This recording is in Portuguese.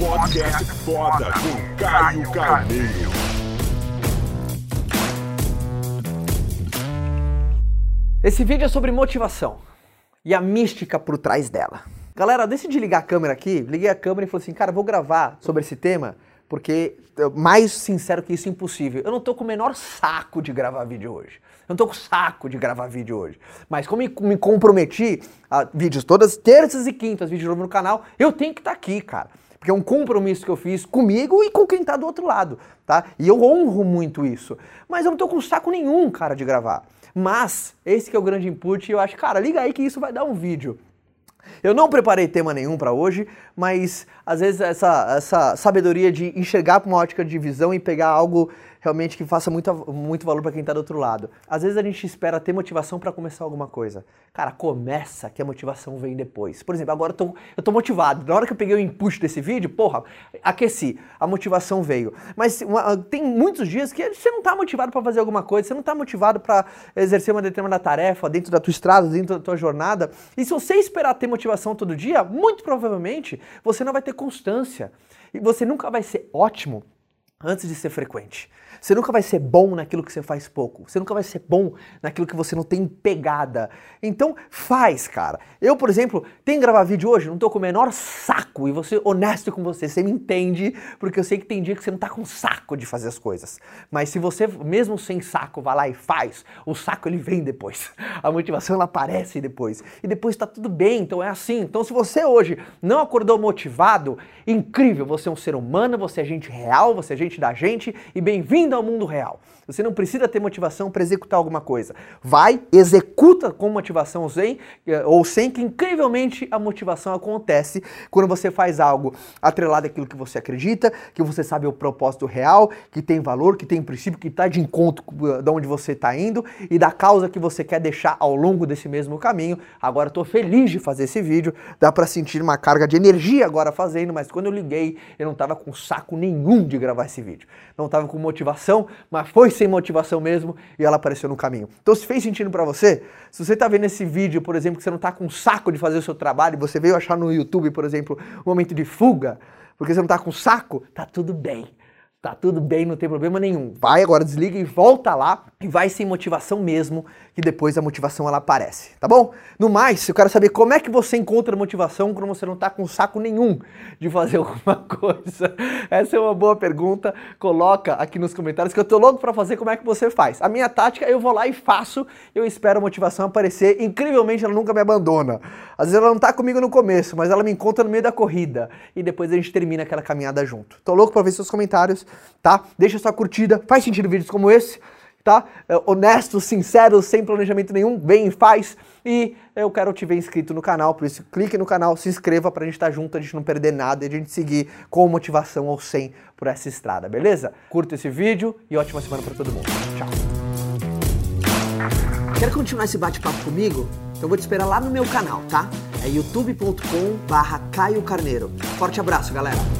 Podcast foda com Caio Carneiro. Esse vídeo é sobre motivação e a mística por trás dela. Galera, decidi ligar a câmera aqui, liguei a câmera e falei assim, cara, vou gravar sobre esse tema, porque mais sincero que isso é impossível. Eu não tô com o menor saco de gravar vídeo hoje. Eu não tô com saco de gravar vídeo hoje. Mas como me comprometi a vídeos todas terças e quintas, vídeo novo no canal, eu tenho que estar tá aqui, cara. Porque é um compromisso que eu fiz comigo e com quem tá do outro lado, tá? E eu honro muito isso. Mas eu não tô com saco nenhum, cara, de gravar. Mas esse que é o grande input e eu acho, cara, liga aí que isso vai dar um vídeo. Eu não preparei tema nenhum para hoje, mas às vezes essa, essa sabedoria de enxergar com uma ótica de visão e pegar algo realmente que faça muito, muito valor para quem está do outro lado. Às vezes a gente espera ter motivação para começar alguma coisa. Cara, começa que a motivação vem depois. Por exemplo, agora eu tô, eu tô motivado. Na hora que eu peguei o input desse vídeo, porra, aqueci, a motivação veio. Mas uma, tem muitos dias que você não está motivado para fazer alguma coisa, você não está motivado para exercer uma determinada tarefa dentro da tua estrada, dentro da tua jornada. E se você esperar ter motivação todo dia, muito provavelmente você não vai ter constância. E você nunca vai ser ótimo antes de ser frequente. Você nunca vai ser bom naquilo que você faz pouco. Você nunca vai ser bom naquilo que você não tem pegada. Então faz, cara. Eu, por exemplo, tenho que gravar vídeo hoje, não tô com o menor saco. E ser honesto com você, você me entende, porque eu sei que tem dia que você não tá com saco de fazer as coisas. Mas se você, mesmo sem saco, vai lá e faz, o saco ele vem depois. A motivação ela aparece depois. E depois tá tudo bem, então é assim. Então se você hoje não acordou motivado, incrível, você é um ser humano, você é gente real, você é gente da gente e bem-vindo ao mundo real. Você não precisa ter motivação para executar alguma coisa. Vai, executa com motivação sem, eh, ou sem, que incrivelmente a motivação acontece quando você faz algo atrelado àquilo que você acredita, que você sabe o propósito real, que tem valor, que tem princípio, que está de encontro eh, de onde você está indo e da causa que você quer deixar ao longo desse mesmo caminho. Agora estou feliz de fazer esse vídeo, dá para sentir uma carga de energia agora fazendo, mas quando eu liguei eu não estava com saco nenhum de gravar esse vídeo. Não estava com motivação, mas foi sem motivação mesmo e ela apareceu no caminho. Então, se fez sentido para você, se você está vendo esse vídeo, por exemplo, que você não está com saco de fazer o seu trabalho, você veio achar no YouTube, por exemplo, um momento de fuga, porque você não está com saco, tá tudo bem. Tá tudo bem, não tem problema nenhum. Vai agora, desliga e volta lá e vai sem motivação mesmo, que depois a motivação ela aparece, tá bom? No mais, eu quero saber como é que você encontra motivação quando você não tá com saco nenhum de fazer alguma coisa. Essa é uma boa pergunta. Coloca aqui nos comentários que eu tô louco para fazer como é que você faz. A minha tática, eu vou lá e faço, eu espero a motivação aparecer. Incrivelmente ela nunca me abandona. Às vezes ela não tá comigo no começo, mas ela me encontra no meio da corrida e depois a gente termina aquela caminhada junto. Tô louco para ver seus comentários tá? Deixa sua curtida, faz sentido vídeos como esse, tá? É, honesto, sincero, sem planejamento nenhum, vem e faz. E eu quero te ver inscrito no canal, por isso clique no canal, se inscreva pra gente estar tá junto, a gente não perder nada e a gente seguir com motivação ou sem por essa estrada, beleza? Curta esse vídeo e ótima semana para todo mundo. Tchau. Quer continuar esse bate-papo comigo? Então vou te esperar lá no meu canal, tá? É youtube.com barra Caio Carneiro. Forte abraço, galera!